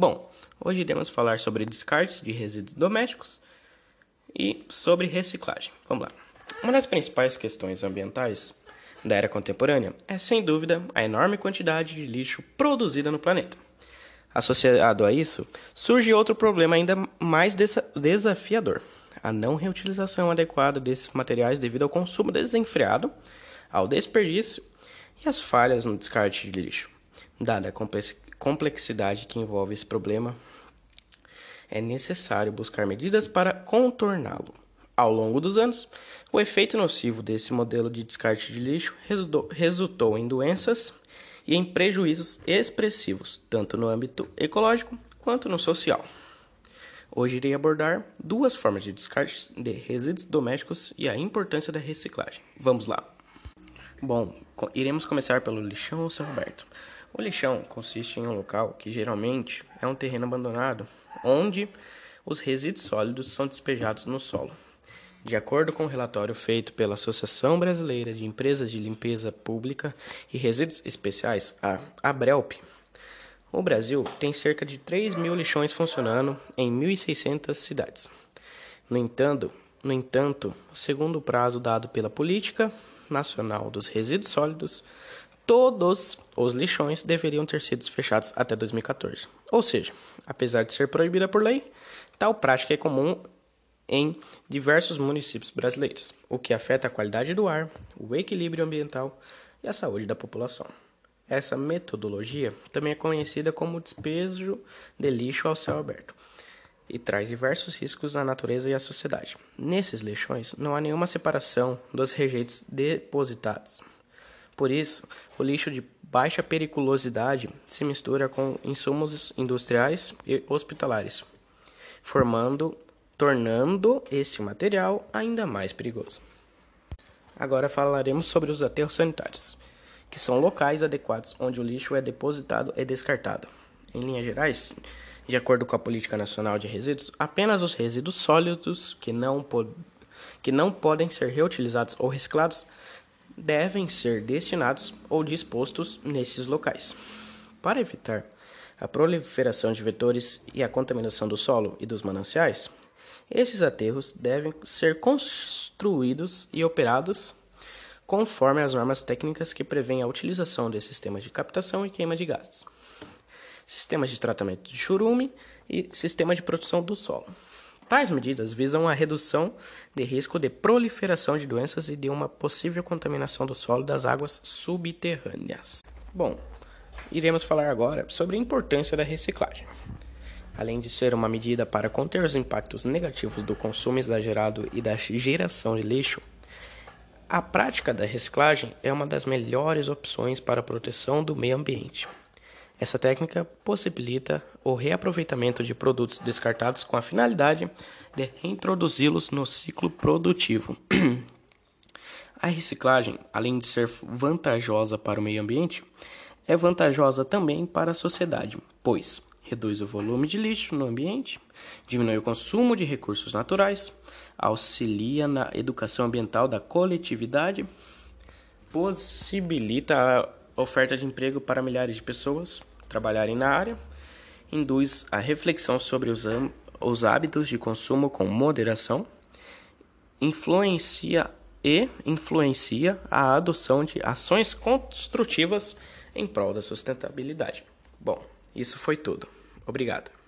Bom, hoje iremos falar sobre descarte de resíduos domésticos e sobre reciclagem. Vamos lá. Uma das principais questões ambientais da era contemporânea é, sem dúvida, a enorme quantidade de lixo produzida no planeta. Associado a isso, surge outro problema ainda mais desafiador: a não reutilização adequada desses materiais devido ao consumo desenfreado, ao desperdício e às falhas no descarte de lixo. Dada a complexidade que envolve esse problema, é necessário buscar medidas para contorná-lo. Ao longo dos anos, o efeito nocivo desse modelo de descarte de lixo resultou, em doenças e em prejuízos expressivos, tanto no âmbito ecológico quanto no social. Hoje irei abordar duas formas de descarte de resíduos domésticos e a importância da reciclagem. Vamos lá! Bom, iremos começar pelo lixão São Roberto. O lixão consiste em um local que geralmente é um terreno abandonado, onde os resíduos sólidos são despejados no solo. De acordo com o um relatório feito pela Associação Brasileira de Empresas de Limpeza Pública e Resíduos Especiais, a ABRELP, o Brasil tem cerca de 3 mil lixões funcionando em 1.600 cidades. No entanto, no entanto, segundo o prazo dado pela Política Nacional dos Resíduos Sólidos, todos os lixões deveriam ter sido fechados até 2014. Ou seja, apesar de ser proibida por lei, tal prática é comum em diversos municípios brasileiros, o que afeta a qualidade do ar, o equilíbrio ambiental e a saúde da população. Essa metodologia também é conhecida como despejo de lixo ao céu aberto e traz diversos riscos à natureza e à sociedade. Nesses lixões não há nenhuma separação dos rejeitos depositados. Por isso, o lixo de baixa periculosidade se mistura com insumos industriais e hospitalares, formando, tornando este material ainda mais perigoso. Agora falaremos sobre os aterros sanitários, que são locais adequados onde o lixo é depositado e descartado. Em linhas gerais, de acordo com a Política Nacional de Resíduos, apenas os resíduos sólidos que não, que não podem ser reutilizados ou reciclados devem ser destinados ou dispostos nesses locais. Para evitar a proliferação de vetores e a contaminação do solo e dos mananciais, esses aterros devem ser construídos e operados conforme as normas técnicas que prevêem a utilização de sistemas de captação e queima de gases, sistemas de tratamento de churume e sistema de produção do solo. Tais medidas visam a redução de risco de proliferação de doenças e de uma possível contaminação do solo das águas subterrâneas. Bom, iremos falar agora sobre a importância da reciclagem. Além de ser uma medida para conter os impactos negativos do consumo exagerado e da geração de lixo, a prática da reciclagem é uma das melhores opções para a proteção do meio ambiente. Essa técnica possibilita o reaproveitamento de produtos descartados com a finalidade de reintroduzi-los no ciclo produtivo. a reciclagem, além de ser vantajosa para o meio ambiente, é vantajosa também para a sociedade, pois reduz o volume de lixo no ambiente, diminui o consumo de recursos naturais, auxilia na educação ambiental da coletividade, possibilita a oferta de emprego para milhares de pessoas trabalharem na área, induz a reflexão sobre os, os hábitos de consumo com moderação, influencia e influencia a adoção de ações construtivas em prol da sustentabilidade. Bom, isso foi tudo. Obrigado.